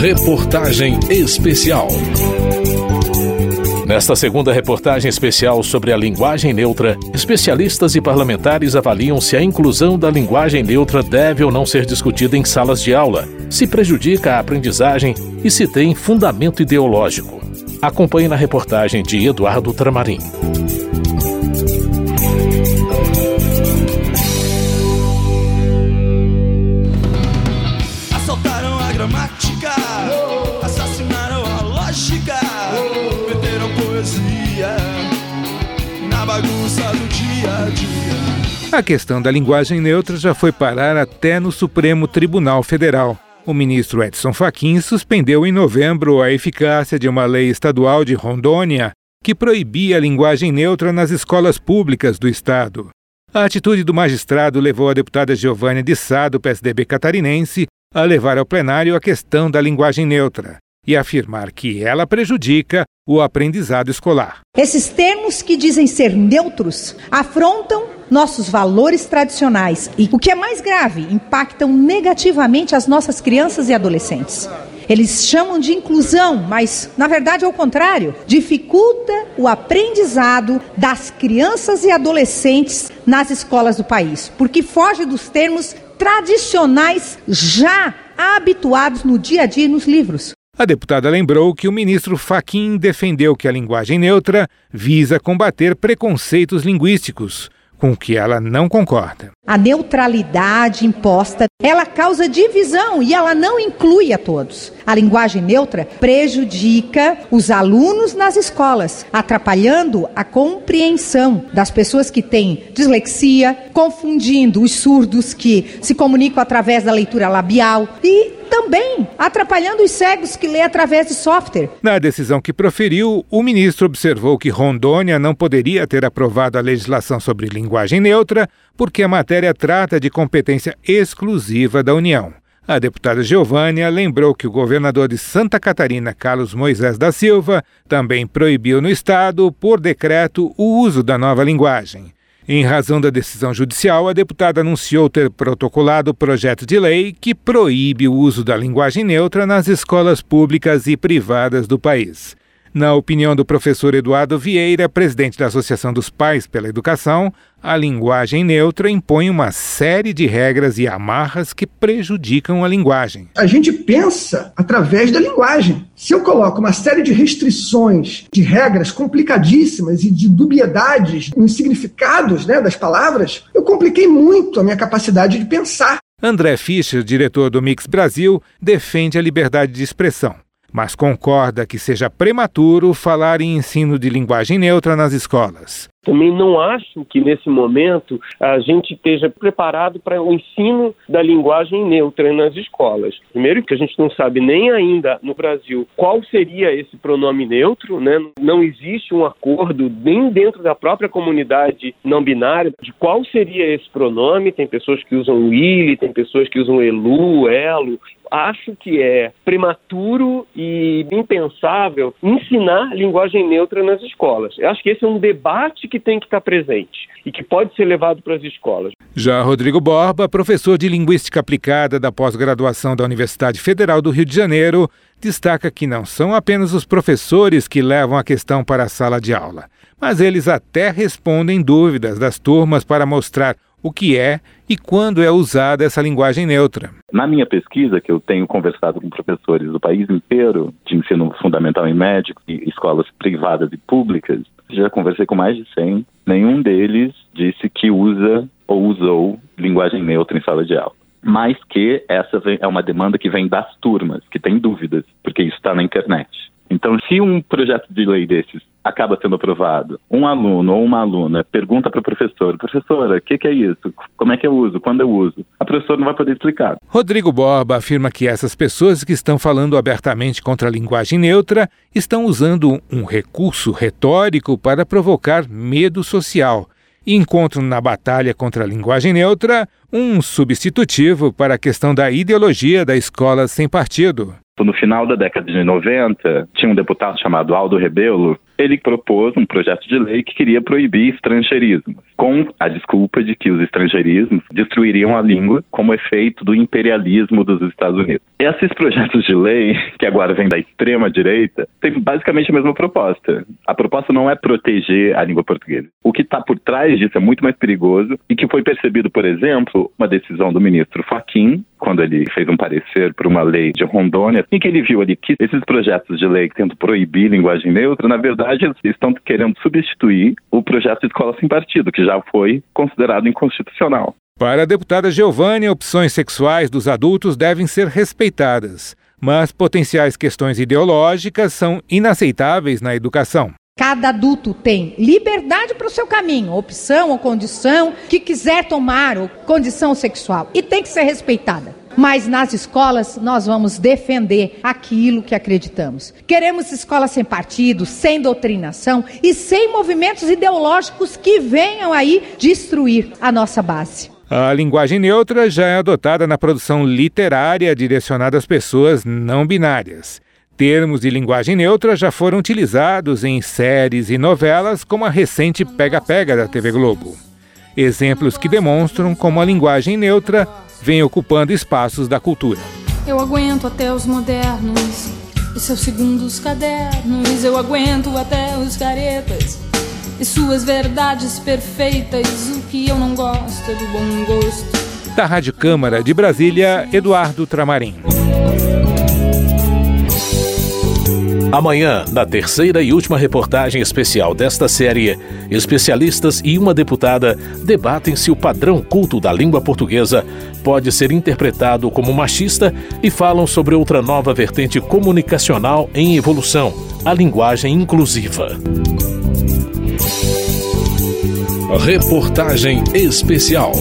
Reportagem especial. Nesta segunda reportagem especial sobre a linguagem neutra, especialistas e parlamentares avaliam se a inclusão da linguagem neutra deve ou não ser discutida em salas de aula, se prejudica a aprendizagem e se tem fundamento ideológico. Acompanhe na reportagem de Eduardo Tramarim. A questão da linguagem neutra já foi parar até no Supremo Tribunal Federal. O ministro Edson Fachin suspendeu em novembro a eficácia de uma lei estadual de Rondônia que proibia a linguagem neutra nas escolas públicas do estado. A atitude do magistrado levou a deputada Giovânia de Sá, do PSDB catarinense, a levar ao plenário a questão da linguagem neutra e afirmar que ela prejudica o aprendizado escolar. Esses termos que dizem ser neutros afrontam nossos valores tradicionais e, o que é mais grave, impactam negativamente as nossas crianças e adolescentes. Eles chamam de inclusão, mas na verdade é o contrário. Dificulta o aprendizado das crianças e adolescentes nas escolas do país, porque foge dos termos tradicionais já habituados no dia a dia nos livros. A deputada lembrou que o ministro Faquim defendeu que a linguagem neutra visa combater preconceitos linguísticos, com o que ela não concorda. A neutralidade imposta, ela causa divisão e ela não inclui a todos. A linguagem neutra prejudica os alunos nas escolas, atrapalhando a compreensão das pessoas que têm dislexia, confundindo os surdos que se comunicam através da leitura labial e também atrapalhando os cegos que lê através de software. Na decisão que proferiu, o ministro observou que Rondônia não poderia ter aprovado a legislação sobre linguagem neutra porque a matéria trata de competência exclusiva da União. A deputada Giovânia lembrou que o governador de Santa Catarina, Carlos Moisés da Silva, também proibiu no estado, por decreto, o uso da nova linguagem. Em razão da decisão judicial, a deputada anunciou ter protocolado o projeto de lei que proíbe o uso da linguagem neutra nas escolas públicas e privadas do país. Na opinião do professor Eduardo Vieira, presidente da Associação dos Pais pela Educação, a linguagem neutra impõe uma série de regras e amarras que prejudicam a linguagem. A gente pensa através da linguagem. Se eu coloco uma série de restrições, de regras complicadíssimas e de dubiedades nos significados né, das palavras, eu compliquei muito a minha capacidade de pensar. André Fischer, diretor do Mix Brasil, defende a liberdade de expressão mas concorda que seja prematuro falar em ensino de linguagem neutra nas escolas. Também não acho que nesse momento a gente esteja preparado para o ensino da linguagem neutra nas escolas. Primeiro que a gente não sabe nem ainda no Brasil qual seria esse pronome neutro, né? Não existe um acordo nem dentro da própria comunidade não binária de qual seria esse pronome. Tem pessoas que usam ele, tem pessoas que usam elu, elo acho que é prematuro e impensável ensinar linguagem neutra nas escolas. Eu acho que esse é um debate que tem que estar presente e que pode ser levado para as escolas. Já Rodrigo Borba, professor de Linguística Aplicada da pós-graduação da Universidade Federal do Rio de Janeiro, destaca que não são apenas os professores que levam a questão para a sala de aula, mas eles até respondem dúvidas das turmas para mostrar o que é e quando é usada essa linguagem neutra. Na minha pesquisa, que eu tenho conversado com professores do país inteiro, de ensino fundamental e médico, e escolas privadas e públicas, já conversei com mais de 100, nenhum deles disse que usa ou usou linguagem neutra em sala de aula. Mas que essa é uma demanda que vem das turmas, que têm dúvidas, porque isso está na internet. Então, se um projeto de lei desses acaba sendo aprovado, um aluno ou uma aluna pergunta para o professor: professora, o que, que, é isso? Como é que eu uso? Quando eu uso? A professora não vai poder explicar. Rodrigo Borba afirma que essas pessoas que estão falando abertamente contra a linguagem neutra estão usando um recurso retórico para provocar medo social e encontram na batalha contra a linguagem neutra um substitutivo para a questão da ideologia da escola sem partido. No final da década de 90, tinha um deputado chamado Aldo Rebelo, ele propôs um projeto de lei que queria proibir estrangeirismo, com a desculpa de que os estrangeirismos destruiriam a língua como efeito do imperialismo dos Estados Unidos. Esses projetos de lei, que agora vêm da extrema direita, têm basicamente a mesma proposta. A proposta não é proteger a língua portuguesa. O que está por trás disso é muito mais perigoso e que foi percebido, por exemplo, uma decisão do ministro Fachin, quando ele fez um parecer para uma lei de Rondônia, em que ele viu ali que esses projetos de lei que tentam proibir linguagem neutra, na verdade, eles estão querendo substituir o projeto de escola sem partido, que já foi considerado inconstitucional. Para a deputada Giovanni, opções sexuais dos adultos devem ser respeitadas, mas potenciais questões ideológicas são inaceitáveis na educação. Cada adulto tem liberdade para o seu caminho, opção ou condição que quiser tomar, ou condição sexual, e tem que ser respeitada. Mas nas escolas nós vamos defender aquilo que acreditamos. Queremos escolas sem partido, sem doutrinação e sem movimentos ideológicos que venham aí destruir a nossa base. A linguagem neutra já é adotada na produção literária direcionada às pessoas não binárias. Termos de linguagem neutra já foram utilizados em séries e novelas, como a recente Pega Pega da TV Globo. Exemplos que demonstram como a linguagem neutra vem ocupando espaços da cultura. Eu aguento até os modernos e seus segundos cadernos, eu aguento até os caretas e suas verdades perfeitas. O que eu não gosto é do bom gosto. Da Rádio Câmara de Brasília, Eduardo Tramarim. Amanhã, na terceira e última reportagem especial desta série, especialistas e uma deputada debatem se o padrão culto da língua portuguesa pode ser interpretado como machista e falam sobre outra nova vertente comunicacional em evolução, a linguagem inclusiva. Reportagem especial.